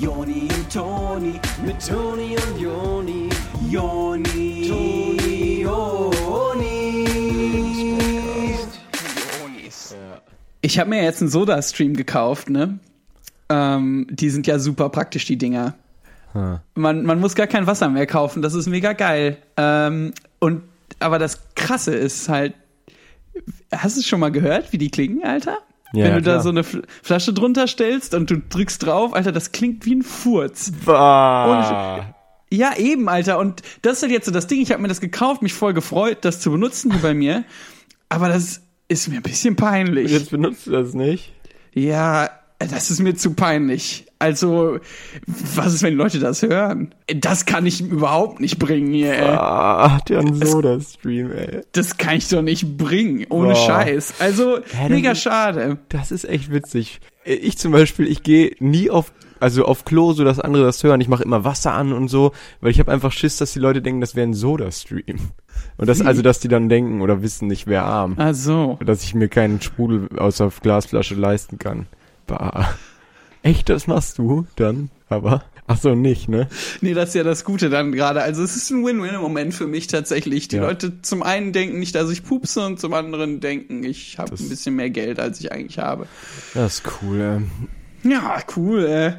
Joni und Toni, mit Toni und Joni, Joni, Toni, Joni. Ich habe mir jetzt einen Soda-Stream gekauft, ne? Ähm, die sind ja super praktisch, die Dinger. Man, man muss gar kein Wasser mehr kaufen, das ist mega geil. Ähm, und aber das Krasse ist halt, hast du es schon mal gehört, wie die klingen, Alter? Ja, Wenn du da klar. so eine Fl- Flasche drunter stellst und du drückst drauf, Alter, das klingt wie ein Furz. Bah. Ja, eben, Alter. Und das ist halt jetzt so das Ding. Ich habe mir das gekauft, mich voll gefreut, das zu benutzen hier bei mir. Aber das ist mir ein bisschen peinlich. Jetzt benutzt du das nicht? Ja, das ist mir zu peinlich. Also, was ist, wenn Leute das hören? Das kann ich überhaupt nicht bringen hier, ey. Ah, der Soda-Stream, ey. Das kann ich doch nicht bringen, ohne Boah. Scheiß. Also, dann- mega schade. Das ist echt witzig. Ich zum Beispiel, ich gehe nie auf, also auf Klo, so dass andere das hören. Ich mache immer Wasser an und so, weil ich habe einfach Schiss, dass die Leute denken, das wäre ein Soda-Stream. Und das, also, dass die dann denken oder wissen, ich wäre arm. Ach so. Dass ich mir keinen Sprudel aus der Glasflasche leisten kann. Bah. Echt, das machst du dann? Aber, ach so, nicht, ne? Nee, das ist ja das Gute dann gerade. Also es ist ein Win-Win im Moment für mich tatsächlich. Die Ja. Leute zum einen denken nicht, dass ich pupse und zum anderen denken, ich habe ein bisschen mehr Geld, als ich eigentlich habe. Das ist cool, ähm. Ja, cool, äh.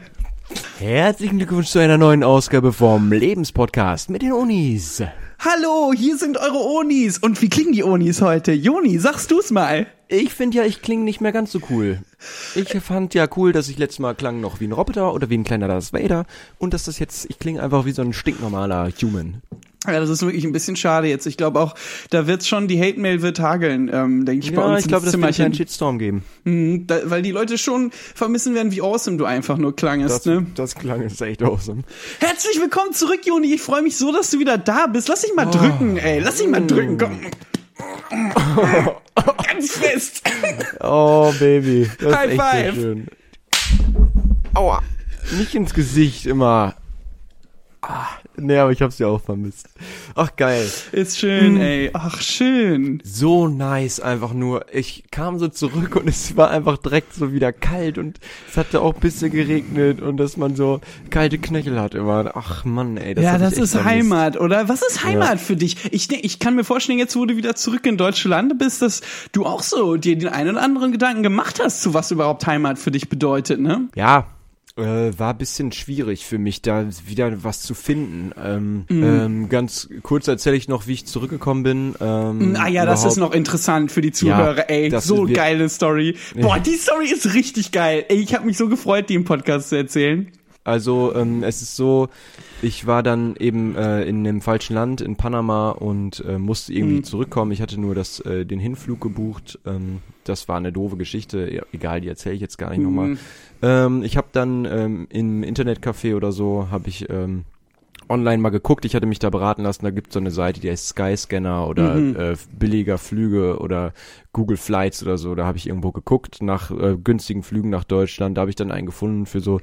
Herzlichen Glückwunsch zu einer neuen Ausgabe vom Lebenspodcast mit den Unis. Hallo, hier sind eure Onis. Und wie klingen die Onis heute? Joni, sagst du's mal? Ich finde ja, ich klinge nicht mehr ganz so cool. Ich fand ja cool, dass ich letztes Mal klang noch wie ein Roboter oder wie ein kleiner Darth Vader und dass das jetzt, ich klinge einfach wie so ein stinknormaler Human. Ja, das ist wirklich ein bisschen schade jetzt. Ich glaube auch, da wird's schon, die Hate-Mail wird hageln, ähm, denke ich, bei Ja, uns ich glaube, das wird einen. Shitstorm geben. Mhm, da, weil die Leute schon vermissen werden, wie awesome du einfach nur klangest, Das, ne? das klang jetzt echt awesome. Herzlich willkommen zurück, Joni. Ich freue mich so, dass du wieder da bist. Lass dich Oh. mal drücken, ey. Lass dich mal drücken, komm. Ganz fest. Oh, Baby. Das High ist echt five. so schön. Aua. Nicht ins Gesicht immer. Ah, nee, aber ich hab's ja auch vermisst. Ach, geil. Ist Hm. schön, ey. Ach, schön. so nice einfach nur. Ich kam so zurück und es war einfach direkt so wieder kalt und es hatte auch ein bisschen geregnet und dass man so kalte Knöchel hat immer. Ach Mann, ey. ja, das ich echt ist vermisst. Heimat, oder? Was ist Heimat für dich? Ich, denk- ich kann mir vorstellen, jetzt wo du wieder zurück in Deutschland bist, dass du auch so dir den einen oder anderen Gedanken gemacht hast, zu was überhaupt Heimat für dich bedeutet, ne? Ja, äh, war ein bisschen schwierig für mich, da wieder was zu finden. Ähm, Mhm. ähm, ganz kurz erzähle ich noch, wie ich zurückgekommen bin. Ähm, Ah ja, das ist noch interessant für die Zuhörer, Ja, ey. So geile Story. Boah, die Story ist richtig geil. Ey, ich habe mich so gefreut, die im Podcast zu erzählen. Also ähm, es ist so, ich war dann eben äh, in dem falschen Land, in Panama und äh, musste irgendwie Mhm. zurückkommen. Ich hatte nur das, äh, den Hinflug gebucht. Ähm, das war eine doofe Geschichte. Ja, egal, die erzähle ich jetzt gar nicht nochmal. Mhm. Ähm, ich habe dann ähm, im Internetcafé oder so, habe ich ähm, online mal geguckt. Ich hatte mich da beraten lassen. Da gibt es so eine Seite, die heißt Skyscanner oder Mhm. äh, billiger Flüge oder Google Flights oder so. Da habe ich irgendwo geguckt nach äh, günstigen Flügen nach Deutschland. Da habe ich dann einen gefunden für so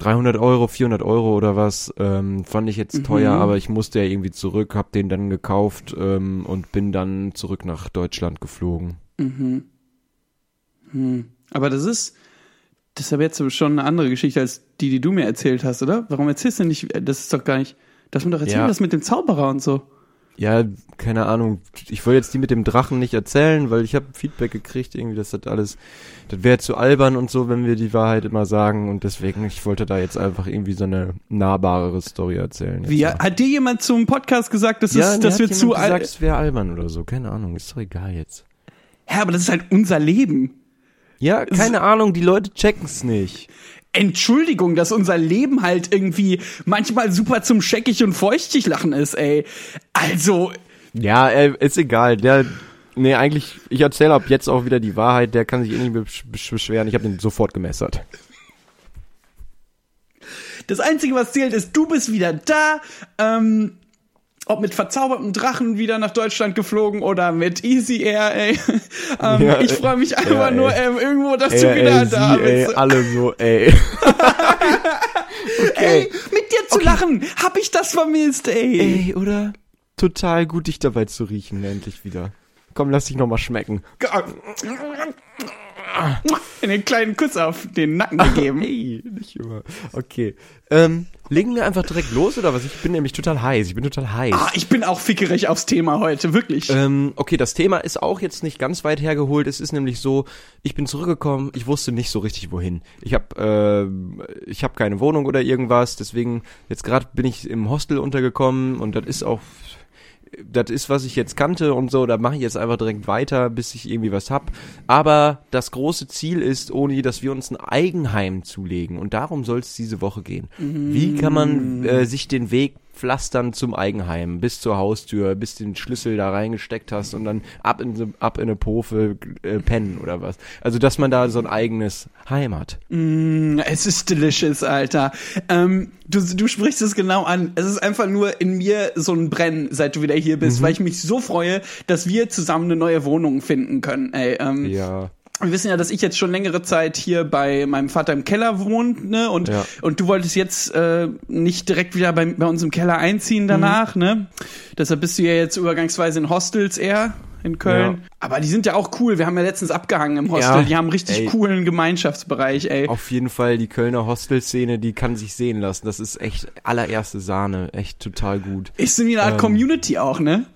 300 Euro, 400 Euro oder was. Ähm, fand ich jetzt Mhm. teuer, aber ich musste ja irgendwie zurück, habe den dann gekauft ähm, und bin dann zurück nach Deutschland geflogen. Mhm. Hm. Aber das ist, das ist aber jetzt schon eine andere Geschichte als die, die du mir erzählt hast, oder? Warum erzählst du nicht, das ist doch gar nicht, das mir doch erzählen, Ja. das mit dem Zauberer und so. Ja, keine Ahnung. Ich wollte jetzt die mit dem Drachen nicht erzählen, weil ich habe Feedback gekriegt, irgendwie, das hat alles, das wäre zu albern und so, wenn wir die Wahrheit immer sagen und deswegen, ich wollte da jetzt einfach irgendwie so eine nahbarere Story erzählen. Wie, mal. hat dir jemand zum Podcast gesagt, dass, ja, es, dass wir zu gesagt, alt, es wäre albern oder so, keine Ahnung, ist doch egal jetzt. ja, aber das ist halt unser Leben. Ja, keine Ahnung, die Leute checken's nicht. Entschuldigung, dass unser Leben halt irgendwie manchmal super zum scheckig und feuchtig lachen ist, ey. Also, Ja, äh, ist egal, der, nee, eigentlich, ich erzähle ab jetzt auch wieder die Wahrheit, der kann sich eh nicht besch besch beschweren, ich habe den sofort gemessert. Das Einzige, was zählt, ist, du bist wieder da. Ähm, ob mit verzaubertem Drachen wieder nach Deutschland geflogen oder mit Easy Air, ey. ähm, Ja, ich freue mich einfach ja, nur ey. ähm, irgendwo, dass Ey, du wieder ey, da sie, ey, bist. alle so, ey. Ey, mit dir zu lachen, hab ich das vermisst, ey. Ey, oder? Total gut, dich dabei zu riechen, endlich wieder. Komm, lass dich noch mal schmecken. Einen kleinen Kuss auf den Nacken gegeben. Hey, nicht immer. Okay. Ähm, legen wir einfach direkt los oder was? Ich bin nämlich total heiß. Ich bin total heiß. Ah, ich bin auch fickerig aufs Thema heute, wirklich. Ähm, okay, das Thema ist auch jetzt nicht ganz weit hergeholt. Es ist nämlich so, ich bin zurückgekommen, ich wusste nicht so richtig wohin. Ich habe äh, ich habe keine Wohnung oder irgendwas, deswegen jetzt gerade bin ich im Hostel untergekommen und das ist auch das ist, was ich jetzt kannte und so, da mache ich jetzt einfach direkt weiter, bis ich irgendwie was hab. Aber das große Ziel ist, Oni, dass wir uns ein Eigenheim zulegen. Und darum soll es diese Woche gehen. Wie kann man äh, sich den Weg pflastern zum Eigenheim, bis zur Haustür, bis den Schlüssel da reingesteckt hast und dann ab in, ab in eine Pofe äh, pennen oder was. Also, dass man da so ein eigenes Heim hat. Mm, es ist delicious, Alter. Ähm, du, du sprichst es genau an. Es ist einfach nur in mir so ein Brennen, seit du wieder hier bist, weil ich mich so freue, dass wir zusammen eine neue Wohnung finden können. Ey, ähm, Ja. Wir wissen ja, dass ich jetzt schon längere Zeit hier bei meinem Vater im Keller wohne, ne? Und, Ja. und du wolltest jetzt äh, nicht direkt wieder bei, bei uns im Keller einziehen danach, Mhm. ne? Deshalb bist du ja jetzt übergangsweise in Hostels eher in Köln. Ja. Aber die sind ja auch cool. Wir haben ja letztens abgehangen im Hostel. Ja, Die haben einen richtig ey. coolen Gemeinschaftsbereich, ey. Auf jeden Fall die Kölner Hostelszene, die kann sich sehen lassen. Das ist echt allererste Sahne. Echt total gut. Ist so wie eine Art Ähm, Community auch, ne?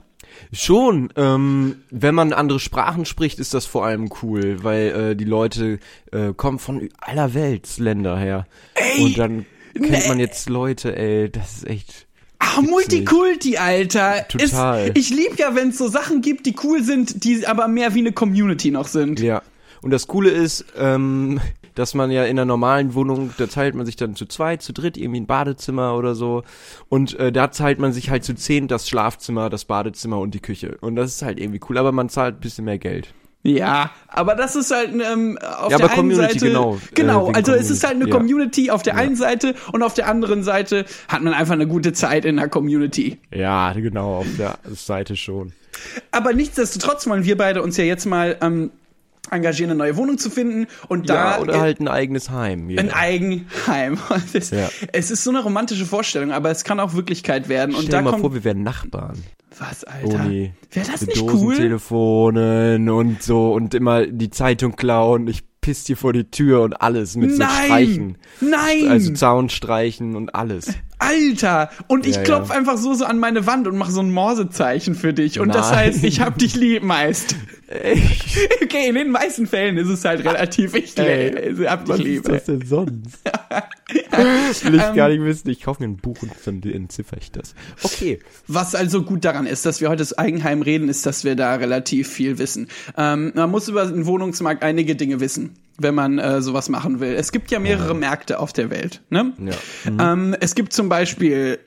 Schon, ähm, wenn man andere Sprachen spricht, ist das vor allem cool, weil äh, die Leute äh, kommen von aller Weltsländer her. Ey, Und dann kennt nee. man jetzt Leute, ey, das ist echt. Ah, Multikulti, Alter. Total. Ist, ich lieb ja, wenn es so Sachen gibt, die cool sind, die aber mehr wie eine Community noch sind. Ja. Und das Coole ist, ähm, dass man ja in einer normalen Wohnung, da teilt man sich dann zu zweit, zu dritt, irgendwie ein Badezimmer oder so. Und äh, da teilt man sich halt zu zehn das Schlafzimmer, das Badezimmer und die Küche. Und das ist halt irgendwie cool, aber man zahlt ein bisschen mehr Geld. Ja, aber das ist halt ähm, auf Ja, der aber einen Community, Seite genau. genau, Äh, also es ist halt eine Community, ja. Community auf der einen Seite und auf der anderen Seite hat man einfach eine gute Zeit in der Community. Ja, genau, auf der Seite schon. Aber nichtsdestotrotz wollen wir beide uns ja jetzt mal ähm, engagieren, eine neue Wohnung zu finden und da Ja, oder halt ein eigenes Heim. jeder. ein Eigenheim. Das, Ja. Es ist so eine romantische Vorstellung, aber es kann auch Wirklichkeit werden. Und Stell dir mal vor, wir wären Nachbarn. was, Alter? Wäre das nicht cool? Dosentelefonen und so und immer die Zeitung klauen. Ich piss dir vor die Tür und alles mit so Nein! Streichen. Nein! Also Zaun streichen und alles. Alter! Und ich Ja, klopf ja. einfach so so an meine Wand und mache so ein Morsezeichen für dich. Und das Nein. heißt, ich hab dich lieb meist. Okay, in den meisten Fällen ist es halt relativ ich, Ey, ich hab dich lieb. denn sonst? Will ich gar nicht wissen. Ich kaufe mir ein Buch und dann entziffere ich das. Okay. Was also gut daran ist, dass wir heute das Eigenheim reden, ist, dass wir da relativ viel wissen. Ähm, man muss über den Wohnungsmarkt einige Dinge wissen, wenn man äh, sowas machen will. Es gibt ja mehrere Märkte auf der Welt. Ne? Ja. Ähm, es gibt zum Beispiel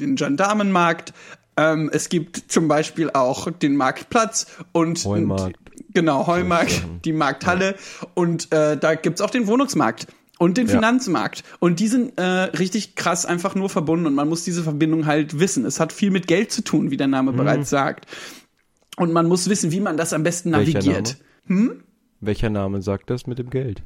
den Gendarmenmarkt. Ähm, es gibt zum Beispiel auch den Marktplatz und Heumarkt. genau Heumarkt, die Markthalle und äh, da gibt's auch den Wohnungsmarkt und den Ja. Finanzmarkt und die sind äh, richtig krass einfach nur verbunden und man muss diese Verbindung halt wissen. Es hat viel mit Geld zu tun, wie der. Name bereits sagt. Und man muss wissen, wie man das am besten Welcher navigiert. Welcher Name sagt das mit dem Geld?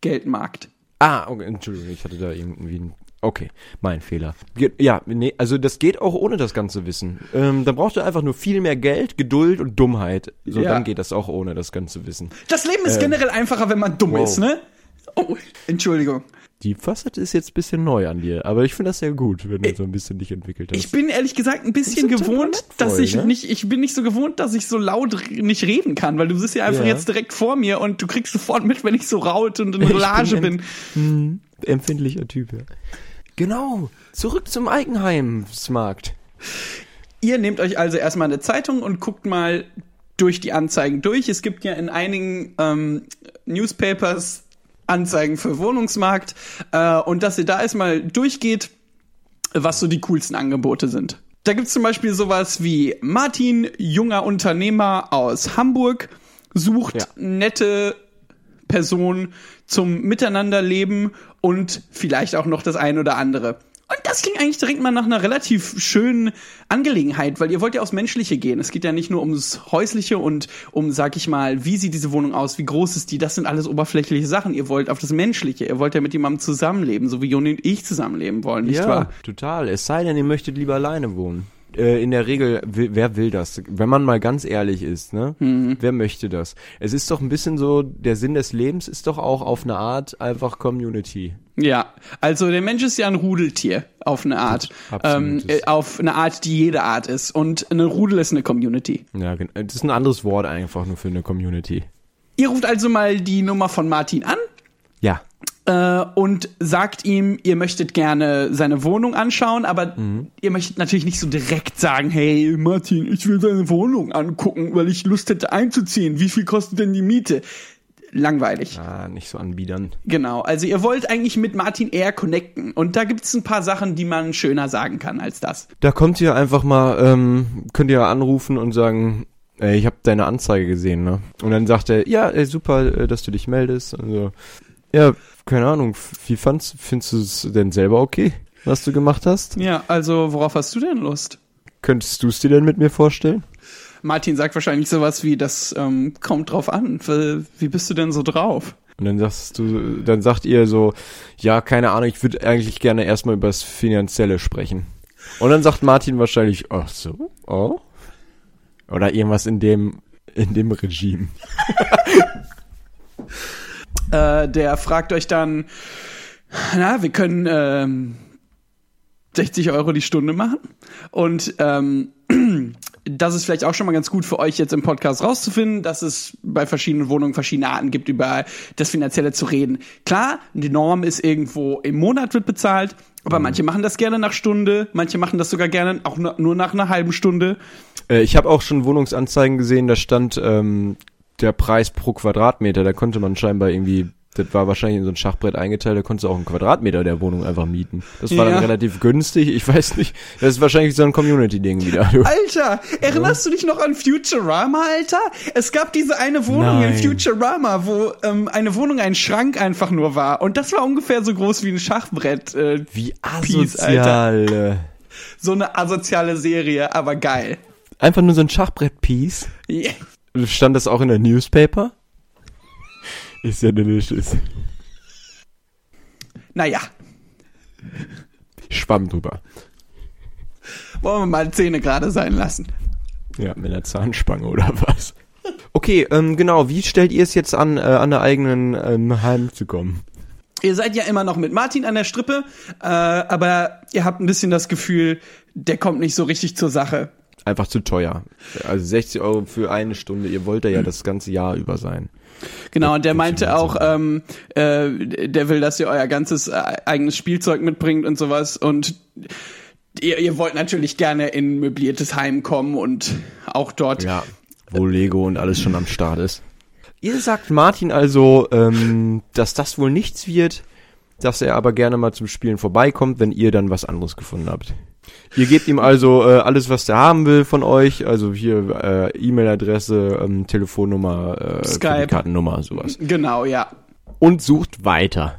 Geldmarkt. Ah, okay, Entschuldigung, ich hatte da irgendwie ein. Okay, mein Fehler. Ja, nee, also das geht auch ohne das ganze Wissen. Ähm, da brauchst du einfach nur viel mehr Geld, Geduld und Dummheit. So, Ja. dann geht das auch ohne das ganze Wissen. Das Leben ist generell einfacher, wenn man dumm wow. ist, ne? Oh, Entschuldigung. Die Facette ist jetzt ein bisschen neu an dir, aber ich finde das sehr gut, wenn du so ein bisschen dich entwickelt hast. Ich bin ehrlich gesagt ein bisschen gewohnt, dass ich ne? nicht, ich bin nicht so gewohnt, dass ich so laut nicht reden kann, weil du bist ja einfach Ja. jetzt direkt vor mir und du kriegst sofort mit, wenn ich so raut und in Rage bin bin. Hm, empfindlicher Typ, ja. Genau, zurück zum Eigenheimsmarkt. Ihr nehmt euch also erstmal eine Zeitung und guckt mal durch die Anzeigen durch. Es gibt ja in einigen ähm, Newspapers Anzeigen für Wohnungsmarkt äh, und dass ihr da erstmal durchgeht, was so die coolsten Angebote sind. Da gibt's zum Beispiel sowas wie Martin, junger Unternehmer aus Hamburg, sucht Ja. nette Person zum Miteinanderleben und vielleicht auch noch das ein oder andere. Und das klingt eigentlich direkt mal nach einer relativ schönen Angelegenheit, weil ihr wollt ja aufs Menschliche gehen. Es geht ja nicht nur ums Häusliche und um, sag ich mal, wie sieht diese Wohnung aus, wie groß ist die, das sind alles oberflächliche Sachen. Ihr wollt auf das Menschliche, ihr wollt ja mit jemandem zusammenleben, so wie Joni und ich zusammenleben wollen, nicht ja, wahr? total. Es sei denn, ihr möchtet lieber alleine wohnen. Äh, in der Regel, wer will das? Wenn man mal ganz ehrlich ist, ne? Mhm. Wer möchte das? Es ist doch ein bisschen so, der Sinn des Lebens ist doch auch auf eine Art einfach Community. Ja, also der Mensch ist ja ein Rudeltier auf eine Art. Ähm, äh, auf eine Art, die jede Art ist. Und eine Rudel ist eine Community. Ja, gen- das ist ein anderes Wort einfach nur für eine Community. Ihr ruft also mal die Nummer von Martin an Ja. Äh, und sagt ihm, ihr möchtet gerne seine Wohnung anschauen, aber ihr möchtet natürlich nicht so direkt sagen, hey Martin, ich will deine Wohnung angucken, weil ich Lust hätte einzuziehen. Wie viel kostet denn die Miete? Langweilig. Ah, nicht so anbiedern. Genau, also ihr wollt eigentlich mit Martin eher connecten. Und da gibt es ein paar Sachen, die man schöner sagen kann als das. Da kommt ihr einfach mal, ähm, könnt ihr anrufen und sagen, ey, ich habe deine Anzeige gesehen, ne? Und dann sagt er, ja, ey, super, äh, dass du dich meldest. Also, ja, keine Ahnung, wie fandst, findest du es denn selber okay, was du gemacht hast? Ja, also worauf hast du denn Lust? Könntest du es dir denn mit mir vorstellen? Martin sagt wahrscheinlich sowas wie, das ähm, kommt drauf an. Wie wie bist du denn so drauf? Und dann sagst du, dann sagt ihr so, ja, keine Ahnung, ich würde eigentlich gerne erstmal über das Finanzielle sprechen. Und dann sagt Martin wahrscheinlich, ach so, oh. Oder irgendwas in dem, in dem Regime. Äh, der fragt euch dann, na, wir können ähm, 60 Euro die Stunde machen. Und ähm, das ist vielleicht auch schon mal ganz gut für euch jetzt im Podcast rauszufinden, dass es bei verschiedenen Wohnungen verschiedene Arten gibt, über das Finanzielle zu reden. Klar, die Norm ist irgendwo im Monat wird bezahlt, aber manche machen das gerne nach Stunde, manche machen das sogar gerne auch nur nur nach einer halben Stunde. Äh, ich habe auch schon Wohnungsanzeigen gesehen, da stand ähm, der Preis pro Quadratmeter. Da konnte man scheinbar irgendwie, das war wahrscheinlich in so ein Schachbrett eingeteilt, da konntest du auch einen Quadratmeter der Wohnung einfach mieten. Das war Ja. dann relativ günstig, ich weiß nicht. Das ist wahrscheinlich so ein Community-Ding wieder. Du. Alter, erinnerst du dich noch an Futurama, Alter? Es gab diese eine Wohnung Nein. in Futurama, wo ähm, eine Wohnung ein Schrank einfach nur war. Und das war ungefähr so groß wie ein Schachbrett. Äh, Wie Peace, Alter. asozial. so eine asoziale Serie, aber geil. Einfach nur so ein Schachbrett-Piece. Yeah. Stand das auch in der Newspaper? Ist ja delicious. Naja, Schwamm drüber. wollen wir mal Zähne gerade sein lassen. Ja, mit einer Zahnspange oder was? Okay, ähm, genau. Wie stellt ihr es jetzt an, äh, an der eigenen ähm, Heim zu kommen? Ihr seid ja immer noch mit Martin an der Strippe, äh, aber ihr habt ein bisschen das Gefühl, der kommt nicht so richtig zur Sache. Einfach zu teuer. Also 60 Euro für eine Stunde. Ihr wollt ja das ganze Jahr über sein. Genau, und der meinte auch, ähm, äh, der will, dass ihr euer ganzes äh, eigenes Spielzeug mitbringt und sowas. Und ihr, ihr wollt natürlich gerne in ein möbliertes Heim kommen und auch dort. Ja, wo Lego und alles schon am Start ist. Ihr sagt Martin also, ähm, dass das wohl nichts wird, dass er aber gerne mal zum Spielen vorbeikommt, wenn ihr dann was anderes gefunden habt. Ihr gebt ihm also äh, alles, was der haben will von euch, also hier äh, E-Mail-Adresse, ähm, Telefonnummer, äh, Skype. Kartennummer, sowas. Genau, ja. Und sucht weiter.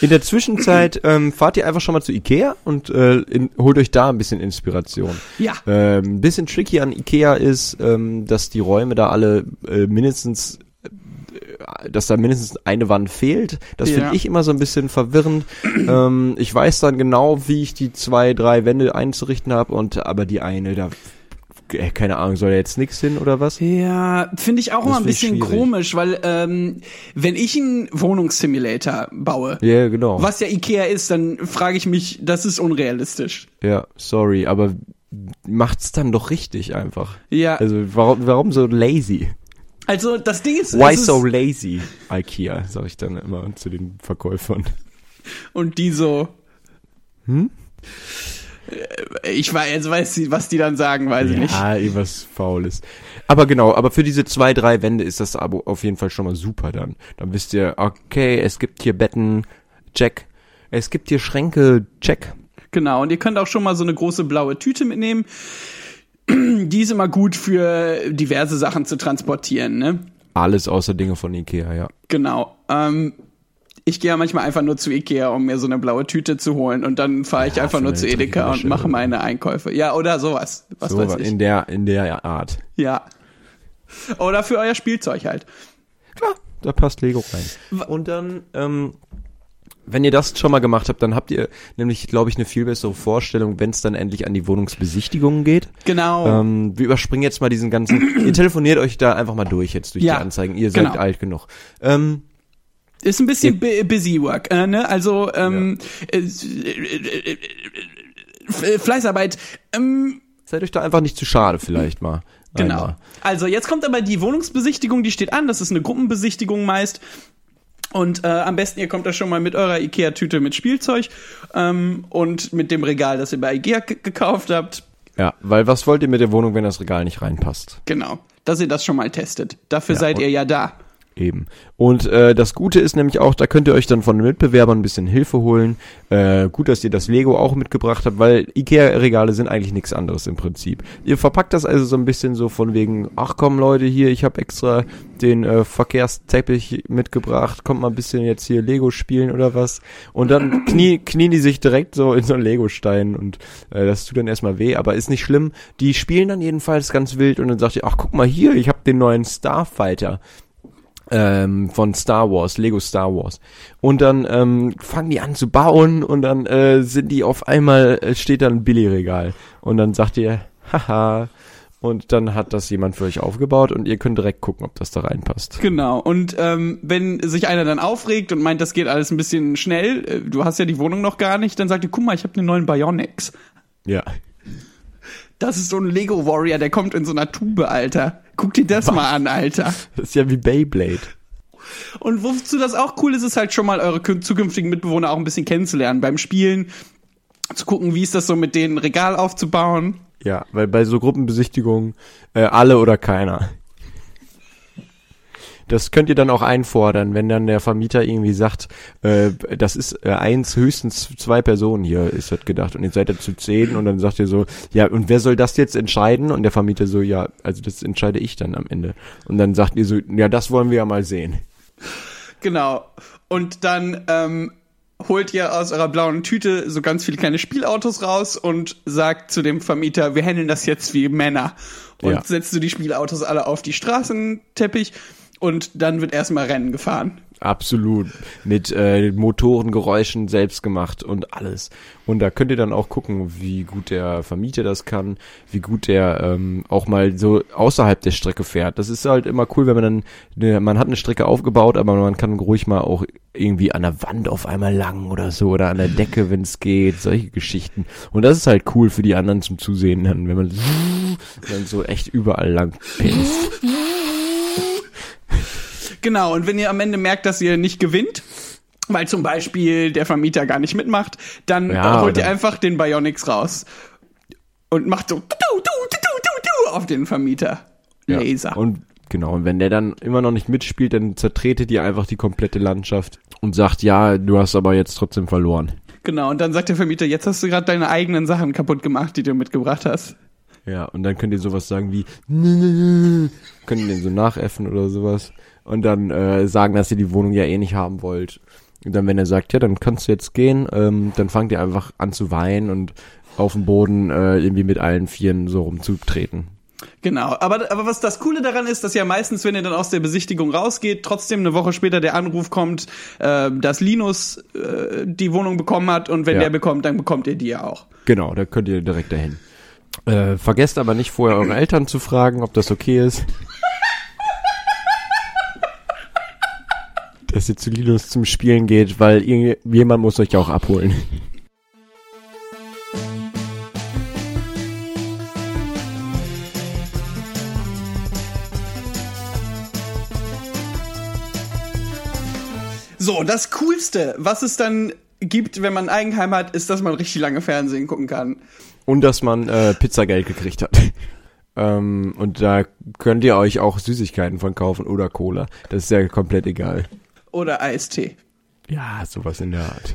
In der Zwischenzeit ähm, fahrt ihr einfach schon mal zu Ikea und äh, in, holt euch da ein bisschen Inspiration. Ja. Ähm, ein bisschen tricky an Ikea ist, ähm, dass die Räume da alle äh, mindestens dass da mindestens eine Wand fehlt. Das Ja. finde ich immer so ein bisschen verwirrend. ähm, ich weiß dann genau, wie ich die zwei, drei Wände einzurichten habe und aber die eine, da äh, keine Ahnung, soll da jetzt nix hin oder was? Ja, finde ich auch Das mal ein bisschen schwierig. komisch, weil ähm, wenn ich einen Wohnungssimulator baue, Ja, genau. was ja Ikea ist, dann frage ich mich, das ist unrealistisch. Ja, sorry, aber macht's dann doch richtig einfach. Ja, Also warum, warum so lazy? Also das Ding ist, Why ist so lazy? IKEA, sag ich dann immer zu den Verkäufern. und die so. Hm? Äh, Ich weiß, jetzt weiß sie, was die dann sagen, weiß ich nicht. Ja, irgendwas Faules. Aber genau, aber für diese zwei, drei Wände ist das Abo auf jeden Fall schon mal super dann. Dann wisst ihr, okay, es gibt hier Betten, check. Es gibt hier Schränke, check. Genau, und ihr könnt auch schon mal so eine große blaue Tüte mitnehmen. Die ist immer gut für diverse Sachen zu transportieren, ne? Alles außer Dinge von Ikea, ja. Genau. Ähm, ich gehe ja manchmal einfach nur zu Ikea, um mir so eine blaue Tüte zu holen und dann fahre ich Ja, einfach nur zu Edeka und mache meine Einkäufe. Ja, oder sowas. Was so weiß ich. in der, in der Art. ja. Oder für euer Spielzeug halt. Klar, da passt Lego rein. Und dann, ähm, Wenn ihr das schon mal gemacht habt, dann habt ihr nämlich, glaube ich, eine viel bessere Vorstellung, wenn es dann endlich an die Wohnungsbesichtigungen geht. Genau. Ähm, wir überspringen jetzt mal diesen ganzen. ihr telefoniert euch da einfach mal durch jetzt durch Ja, die Anzeigen. Ihr seid genau. alt genug. Ähm, Ist ein bisschen bu- busy work, äh, ne? Also ähm, äh, äh, äh, Fleißarbeit. Ähm, seid euch da einfach nicht zu schade, vielleicht mal. genau. Einmal. Also jetzt kommt aber die Wohnungsbesichtigung, die steht an. Das ist eine Gruppenbesichtigung meist. Und äh, am besten ihr kommt da schon mal mit eurer Ikea-Tüte mit Spielzeug ähm, und mit dem Regal, das ihr bei Ikea ge- gekauft habt. Ja, weil was wollt ihr mit der Wohnung, wenn das Regal nicht reinpasst? Genau, dass ihr das schon mal testet. Dafür Ja, seid ihr ja da. Eben. Und äh, das Gute ist nämlich auch, da könnt ihr euch dann von den Mitbewerbern ein bisschen Hilfe holen. Äh, gut, dass ihr das Lego auch mitgebracht habt, weil Ikea-Regale sind eigentlich nichts anderes im Prinzip. Ihr verpackt das also so ein bisschen so von wegen, ach komm Leute, hier, ich habe extra den äh, Verkehrsteppich mitgebracht, kommt mal ein bisschen jetzt hier Lego spielen oder was. Und dann knie, knien die sich direkt so in so einen Lego-Stein und äh, das tut dann erstmal weh, aber ist nicht schlimm. Die spielen dann jedenfalls ganz wild und dann sagt ihr, ach guck mal hier, ich habe den neuen Starfighter ähm, von Star Wars, Lego Star Wars. Und dann ähm, fangen die an zu bauen und dann äh, sind die auf einmal, äh, steht dann ein Billigregal. Und dann sagt ihr, haha. Und dann hat das jemand für euch aufgebaut und ihr könnt direkt gucken, ob das da reinpasst. Genau. Und ähm, wenn sich einer dann aufregt und meint, das geht alles ein bisschen schnell, äh, du hast ja die Wohnung noch gar nicht, dann sagt er, guck mal, ich habe einen neuen Bionics. Ja. Das ist so ein Lego Warrior, der kommt in so einer Tube, Alter. Guck dir das mal an, Alter. Das ist ja wie Beyblade. Und wozu das auch cool ist, ist halt schon mal eure kün- zukünftigen Mitbewohner auch ein bisschen kennenzulernen. Beim Spielen zu gucken, wie ist das so mit denen Regal aufzubauen. Ja, weil bei so Gruppenbesichtigungen äh, alle oder keiner. Das könnt ihr dann auch einfordern, wenn dann der Vermieter irgendwie sagt, äh, das ist äh, eins, höchstens zwei Personen hier, ist das gedacht. Und ihr seid da zu zehn und dann sagt ihr so, ja, und wer soll das jetzt entscheiden? Und der Vermieter so, ja, also das entscheide ich dann am Ende. Und dann sagt ihr so, ja, das wollen wir ja mal sehen. Genau. Und dann ähm, holt ihr aus eurer blauen Tüte so ganz viele kleine Spielautos raus und sagt zu dem Vermieter, wir handeln das jetzt wie Männer. Und Ja. setzt du die Spielautos alle auf die Straßenteppich und dann wird erstmal Rennen gefahren. Absolut. Mit äh, Motorengeräuschen selbst gemacht und alles. Und da könnt ihr dann auch gucken, wie gut der Vermieter das kann, wie gut der ähm, auch mal so außerhalb der Strecke fährt. Das ist halt immer cool, wenn man dann, ne, man hat eine Strecke aufgebaut, aber man kann ruhig mal auch irgendwie an der Wand auf einmal lang oder so oder an der Decke, wenn es geht, solche Geschichten. Und das ist halt cool für die anderen zum Zusehen dann, wenn man dann so echt überall lang pinst. Genau, und wenn ihr am Ende merkt, dass ihr nicht gewinnt, weil zum Beispiel der Vermieter gar nicht mitmacht, dann Ja, äh, holt ihr einfach den Bionics raus und macht so du, du, du, du, du auf den Vermieter. Ja. Laser. Und genau, und wenn der dann immer noch nicht mitspielt, dann zertretet ihr einfach die komplette Landschaft und sagt, ja, du hast aber jetzt trotzdem verloren. Genau, und dann sagt der Vermieter, jetzt hast du gerade deine eigenen Sachen kaputt gemacht, die du mitgebracht hast. Ja, und dann könnt ihr sowas sagen wie, könnt ihr den so nachäffen oder sowas und dann äh, sagen, dass ihr die Wohnung ja eh nicht haben wollt. Und dann, wenn er sagt, ja, dann kannst du jetzt gehen, ähm, dann fangt ihr einfach an zu weinen und auf dem Boden äh, irgendwie mit allen Vieren so rumzutreten. Genau, aber, aber was das Coole daran ist, dass ja meistens, wenn ihr dann aus der Besichtigung rausgeht, trotzdem eine Woche später der Anruf kommt, äh, dass Linus äh, die Wohnung bekommen hat und wenn Ja. der bekommt, dann bekommt ihr die ja auch. Genau, da könnt ihr direkt dahin. Äh, vergesst aber nicht vorher eure Eltern zu fragen, ob das okay ist. Dass ihr zu Linus zum Spielen geht, weil irgend- jemand muss euch ja auch abholen. So, das Coolste, was es dann gibt, wenn man ein Eigenheim hat, ist, dass man richtig lange Fernsehen gucken kann. Und dass man äh, Pizzageld gekriegt hat. ähm, und da könnt ihr euch auch Süßigkeiten von kaufen oder Cola. Das ist ja komplett egal. Oder Eistee. Ja, sowas in der Art.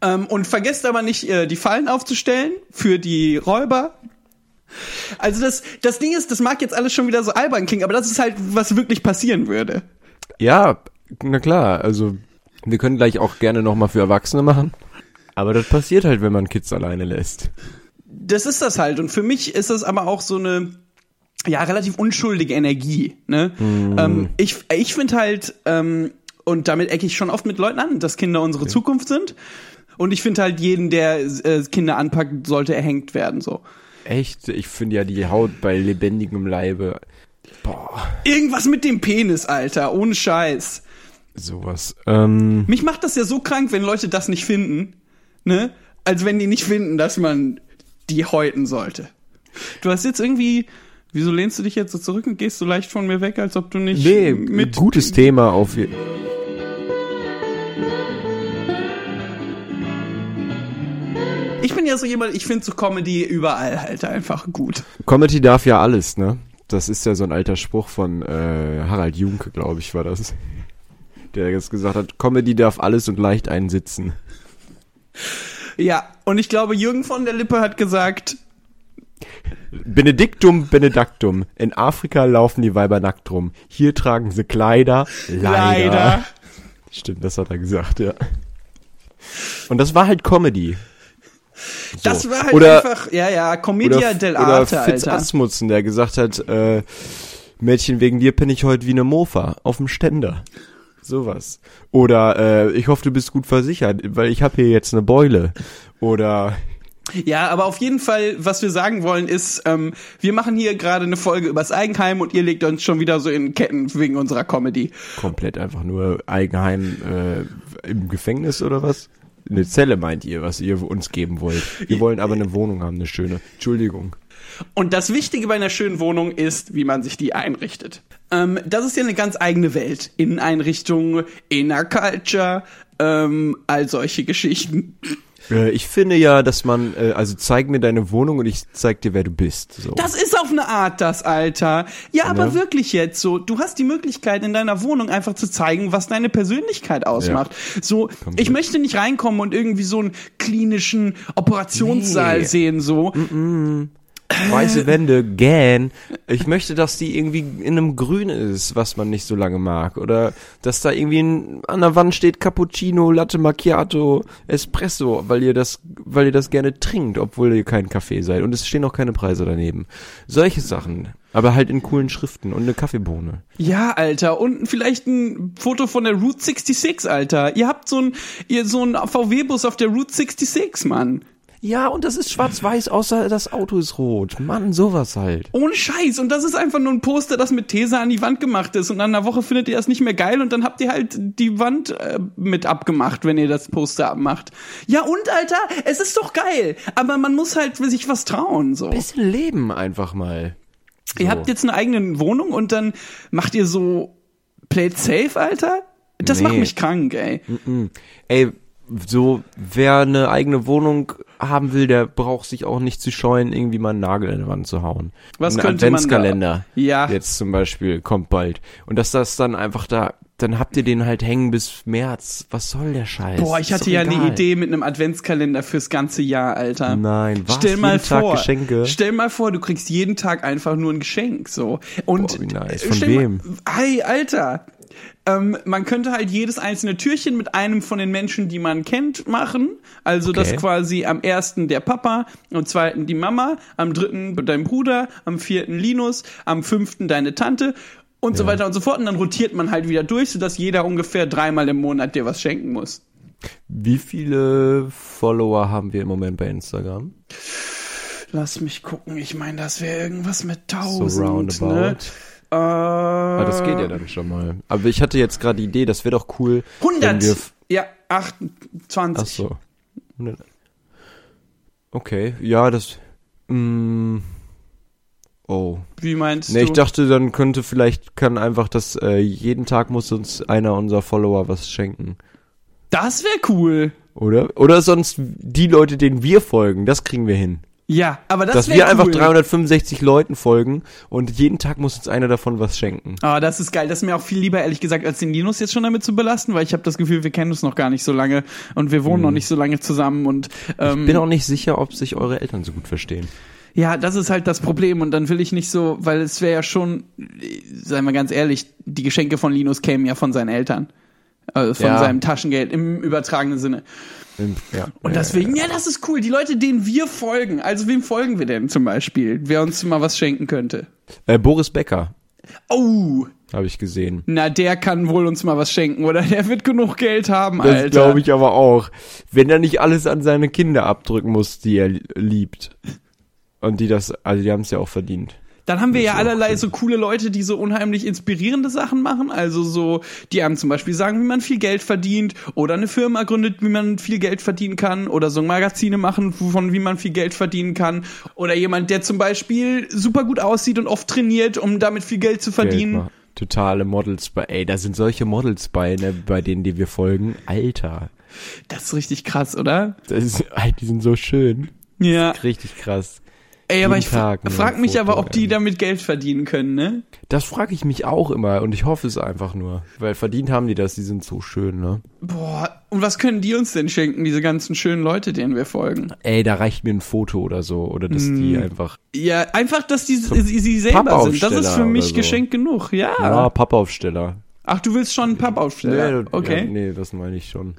Ähm, und vergesst aber nicht, äh, die Fallen aufzustellen für die Räuber. Also das, das Ding ist, das mag jetzt alles schon wieder so albern klingen, aber das ist halt, was wirklich passieren würde. Ja, na klar, also wir können gleich auch gerne nochmal für Erwachsene machen. Aber das passiert halt, wenn man Kids alleine lässt. Das ist das halt. Und für mich ist das aber auch so eine, ja, relativ unschuldige Energie. Ne? Ähm, ich ich finde halt, ähm, und damit ecke ich schon oft mit Leuten an, dass Kinder unsere Zukunft sind. Und ich finde halt, jeden, der äh, Kinder anpackt, sollte erhängt werden, so. Echt? Ich finde ja die Haut bei lebendigem Leibe. Boah, Irgendwas mit dem Penis, Alter, ohne Scheiß. sowas. Ähm, Mich macht das ja so krank, wenn Leute das nicht finden, ne? Als wenn die nicht finden, dass man die häuten sollte. Du hast jetzt irgendwie, wieso lehnst du dich jetzt so zurück und gehst so leicht von mir weg, als ob du nicht nee, mit gutes Thema auf. Ich bin ja so jemand, ich finde so Comedy überall halt einfach gut. Comedy darf ja alles, ne? Das ist ja so ein alter Spruch von äh, Harald Junke, glaube ich, war das. Der jetzt gesagt hat, Comedy darf alles und leicht einsitzen. Ja, und ich glaube, Jürgen von der Lippe hat gesagt, Benediktum, Benedaktum. In Afrika laufen die Weiber nackt rum. Hier tragen sie Kleider. Leider. leider. Stimmt, das hat er gesagt, ja. Und das war halt Comedy. So. Das war halt oder, einfach, ja, ja, Commedia oder, del oder Arte, Fitz Alter. Asmussen, der gesagt hat, äh, Mädchen, wegen dir penne ich heute wie eine Mofa auf dem Ständer. Sowas. Oder äh, ich hoffe, du bist gut versichert, weil ich habe hier jetzt eine Beule. Oder Ja, aber auf jeden Fall, was wir sagen wollen, ist, ähm, wir machen hier gerade eine Folge übers Eigenheim und ihr legt uns schon wieder so in Ketten wegen unserer Comedy. komplett einfach nur Eigenheim äh, im Gefängnis oder was? Eine Zelle meint ihr, was ihr uns geben wollt. Wir wollen aber eine Wohnung haben, eine schöne. Entschuldigung. Und das Wichtige bei einer schönen Wohnung ist, wie man sich die einrichtet. Ähm, das ist ja eine ganz eigene Welt. Inneneinrichtung, Inner Culture, ähm, all solche Geschichten. Äh, ich finde ja, dass man, äh, also zeig mir deine Wohnung und ich zeig dir, wer du bist. So. Das ist auf eine Art das, Alter. Ja, aber Ne? wirklich jetzt so. Du hast die Möglichkeit in deiner Wohnung einfach zu zeigen, was deine Persönlichkeit ausmacht. So, ich möchte nicht reinkommen und irgendwie so einen klinischen Operationssaal Nee. sehen, so. Weiße Wände, gähn. Ich möchte, dass die irgendwie in einem Grün ist, was man nicht so lange mag. Oder dass da irgendwie ein, an der Wand steht Cappuccino, Latte Macchiato, Espresso, weil ihr das, weil ihr das gerne trinkt, obwohl ihr kein Kaffee seid. Und es stehen auch keine Preise daneben. Solche Sachen. Aber halt in coolen Schriften und eine Kaffeebohne. Ja, Alter. Und vielleicht ein Foto von der Route 66, Alter. Ihr habt so ein, ihr so ein VW-Bus auf der Route 66, Mann. Ja, und das ist schwarz-weiß, außer das Auto ist rot. Mann, sowas halt. Ohne Scheiß. Und das ist einfach nur ein Poster, das mit Tesa an die Wand gemacht ist. Und nach einer Woche findet ihr das nicht mehr geil und dann habt ihr halt die Wand äh, mit abgemacht, wenn ihr das Poster abmacht. Ja und, Alter, es ist doch geil. Aber man muss halt sich was trauen, so. Bisschen Leben einfach mal. Ihr habt jetzt eine eigene Wohnung und dann macht ihr so Play it safe, Alter? Das Nee. macht mich krank, ey. Ey, so, wer eine eigene Wohnung haben will, der braucht sich auch nicht zu scheuen, irgendwie mal einen Nagel in die Wand zu hauen. Was Ein könnte man da- Adventskalender. Ja. Jetzt zum Beispiel kommt bald. Und dass das dann einfach da, dann habt ihr den halt hängen bis März. Was soll der Scheiß? Boah, ich hatte ja eine egal. Idee mit einem Adventskalender fürs ganze Jahr, Alter. Nein, was? Stell mal Jeden Tag vor, Geschenke? stell mal vor, du kriegst jeden Tag einfach nur ein Geschenk, so. Und Boah, wie nice. äh, Von wem? Mal, hey, Alter. Ähm, man könnte halt jedes einzelne Türchen mit einem von den Menschen, die man kennt, machen. Also das Okay. quasi am ersten der Papa, am zweiten die Mama, am dritten dein Bruder, am vierten Linus, am fünften deine Tante und so weiter und so fort. Und dann rotiert man halt wieder durch, sodass jeder ungefähr dreimal im Monat dir was schenken muss. Wie viele Follower haben wir im Moment bei Instagram? Lass mich gucken. Ich meine, das wäre irgendwas mit So 1000. roundabout. ne? Äh, Ah, das geht ja dann schon mal. Aber ich hatte jetzt gerade die Idee, das wäre doch cool. 100. Wenn wir ja, 28. Ach so. Okay, ja, das. Mm, oh. Wie meinst Ne, du? ich dachte, dann könnte vielleicht, kann einfach das, äh, jeden Tag muss uns einer unserer Follower was schenken. das wäre cool. Oder? Oder sonst die Leute, denen wir folgen, das kriegen wir hin. Ja, aber das Dass wir cool. einfach 365 Leuten folgen und jeden Tag muss uns einer davon was schenken. Ah, das ist geil. Das ist mir auch viel lieber, ehrlich gesagt, als den Linus jetzt schon damit zu belasten, weil ich habe das Gefühl, wir kennen uns noch gar nicht so lange und wir wohnen noch nicht so lange zusammen und ähm, Ich bin auch nicht sicher, ob sich eure Eltern so gut verstehen. Ja, das ist halt das Problem und dann will ich nicht so, weil es wäre ja schon, äh, seien wir ganz ehrlich, die Geschenke von Linus kämen ja von seinen Eltern. Also von Ja. seinem Taschengeld im übertragenen Sinne. Ja. Und deswegen, ja, das ist cool. Die Leute, denen wir folgen. Also wem folgen wir denn zum Beispiel? Wer uns mal was schenken könnte. Äh, Boris Becker. Oh, habe ich gesehen. Na, der kann wohl uns mal was schenken, oder? Der wird genug Geld haben, Das Alter. glaube ich aber auch. Wenn er nicht alles an seine Kinder abdrücken muss, die er li- liebt. Und die das, also die haben es ja auch verdient. Dann haben wir ja allerlei so coole Leute, die so unheimlich inspirierende Sachen machen. Also so, die einem zum Beispiel sagen, wie man viel Geld verdient oder eine Firma gründet, wie man viel Geld verdienen kann oder so Magazine machen, von wie man viel Geld verdienen kann. Oder jemand, der zum Beispiel super gut aussieht und oft trainiert, um damit viel Geld zu Geld verdienen. machen. Totale Models bei, ey, da sind solche Models bei, ne, bei denen, die wir folgen. Alter. Das ist richtig krass, oder? Das ist, die sind so schön. Ja. Richtig krass. Ey, aber ich Tag frag mich Foto, aber, ob die damit Geld verdienen können, ne? Das frage ich mich auch immer und ich hoffe es einfach nur. Weil verdient haben die das, die sind so schön, ne? Boah, und was können die uns denn schenken, diese ganzen schönen Leute, denen wir folgen? Ey, da reicht mir ein Foto oder so. Oder dass Mm. die einfach. Ja, einfach, dass die sie, sie selber sind. Das ist für mich so. Geschenk genug, ja. Ja, Pappaufsteller. Ach, du willst schon einen Pappaufsteller? Nee, okay. Ja, nee, das meine ich schon.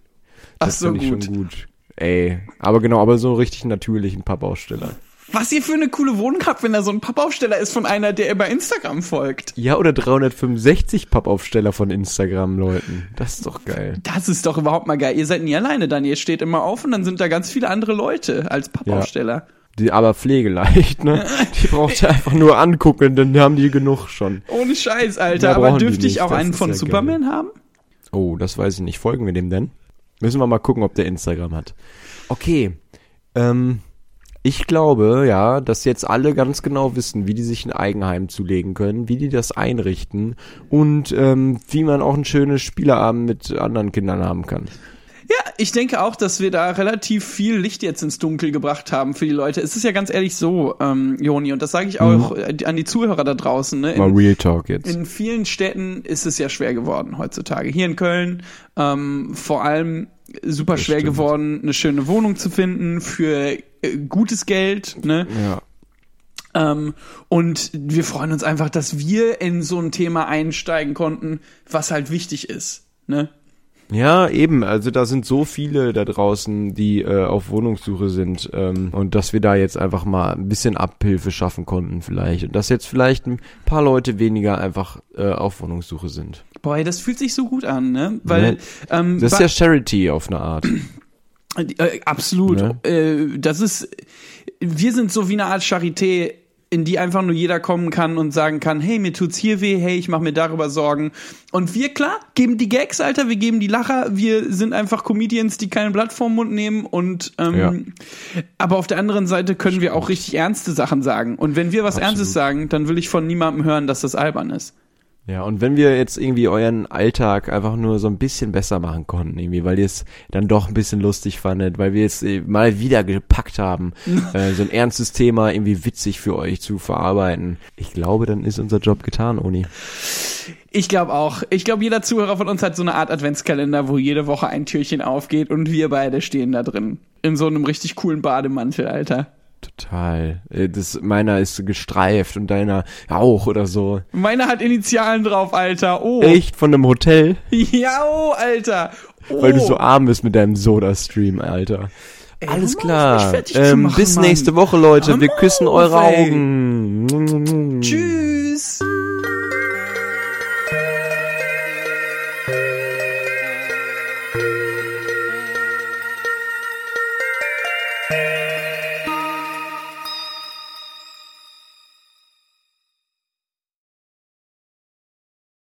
Ach Das so, find ich gut. schon gut. Ey, aber genau, aber so einen richtig natürlichen Pappaufsteller. Was ihr für eine coole Wohnung habt, wenn da so ein Pappaufsteller ist von einer, der ihr bei Instagram folgt. Ja, oder 365 Pappaufsteller von Instagram-Leuten. Das ist doch geil. Das ist doch überhaupt mal geil. Ihr seid nie alleine dann. Ihr steht immer auf und dann sind da ganz viele andere Leute als Pappaufsteller. Die aber pflegeleicht, ne? Die braucht ihr einfach nur angucken, dann haben die genug schon. Ohne Scheiß, Alter. Mehr Aber dürfte ich auch das einen von ja Superman haben? Oh, das weiß ich nicht. Folgen wir dem denn? Müssen wir mal gucken, ob der Instagram hat. Okay. Ähm, ich glaube, ja, dass jetzt alle ganz genau wissen, wie die sich ein Eigenheim zulegen können, wie die das einrichten und ähm, wie man auch ein schönes Spieleabend mit anderen Kindern haben kann. Ja, ich denke auch, dass wir da relativ viel Licht jetzt ins Dunkel gebracht haben für die Leute. Es ist ja ganz ehrlich so, ähm, Joni, und das sage ich auch äh, an die Zuhörer da draußen. Ne? Mhm. Mal In, Real Talk jetzt. in vielen Städten ist es ja schwer geworden heutzutage. Hier in Köln ähm, vor allem super schwer stimmt. geworden, eine schöne Wohnung zu finden für gutes Geld. Ne? Ja. Ähm, und wir freuen uns einfach, dass wir in so ein Thema einsteigen konnten, was halt wichtig ist. Ne? Ja, eben. Also da sind so viele da draußen, die äh, auf Wohnungssuche sind ähm, und dass wir da jetzt einfach mal ein bisschen Abhilfe schaffen konnten vielleicht und dass jetzt vielleicht ein paar Leute weniger einfach äh, auf Wohnungssuche sind. Boah, ey, das fühlt sich so gut an, ne? Weil Ne? ähm, Das ist ja Charity auf eine Art. Äh, absolut. Ne? Äh, das ist, wir sind so wie eine Art Charité, in die einfach nur jeder kommen kann und sagen kann, hey, mir tut's hier weh, hey, ich mache mir darüber Sorgen. Und wir, klar, geben die Gags, Alter, wir geben die Lacher, wir sind einfach Comedians, die kein Blatt vorm Mund nehmen und ähm, Ja. aber auf der anderen Seite können wir auch richtig ernste Sachen sagen. Und wenn wir was Absolut. Ernstes sagen, dann will ich von niemandem hören, dass das albern ist. Ja, und wenn wir jetzt irgendwie euren Alltag einfach nur so ein bisschen besser machen konnten, irgendwie, weil ihr es dann doch ein bisschen lustig fandet, weil wir es äh, mal wieder gepackt haben, äh, so ein ernstes Thema irgendwie witzig für euch zu verarbeiten. Ich glaube, dann ist unser Job getan, Uni. Ich glaube auch. Ich glaube, jeder Zuhörer von uns hat so eine Art Adventskalender, wo jede Woche ein Türchen aufgeht und wir beide stehen da drin. In so einem richtig coolen Bademantel, Alter. Total. Äh, Das, meiner ist gestreift und deiner auch oder so. Meiner hat Initialen drauf, Alter. Oh. Echt von einem Hotel? Ja, oh, Alter. Oh. Weil du so arm bist mit deinem Soda-Stream, Alter. Ey, Alles klar. Ähm, machen, bis Mann. nächste Woche, Leute. Wir küssen eure ey. Augen. Tschüss.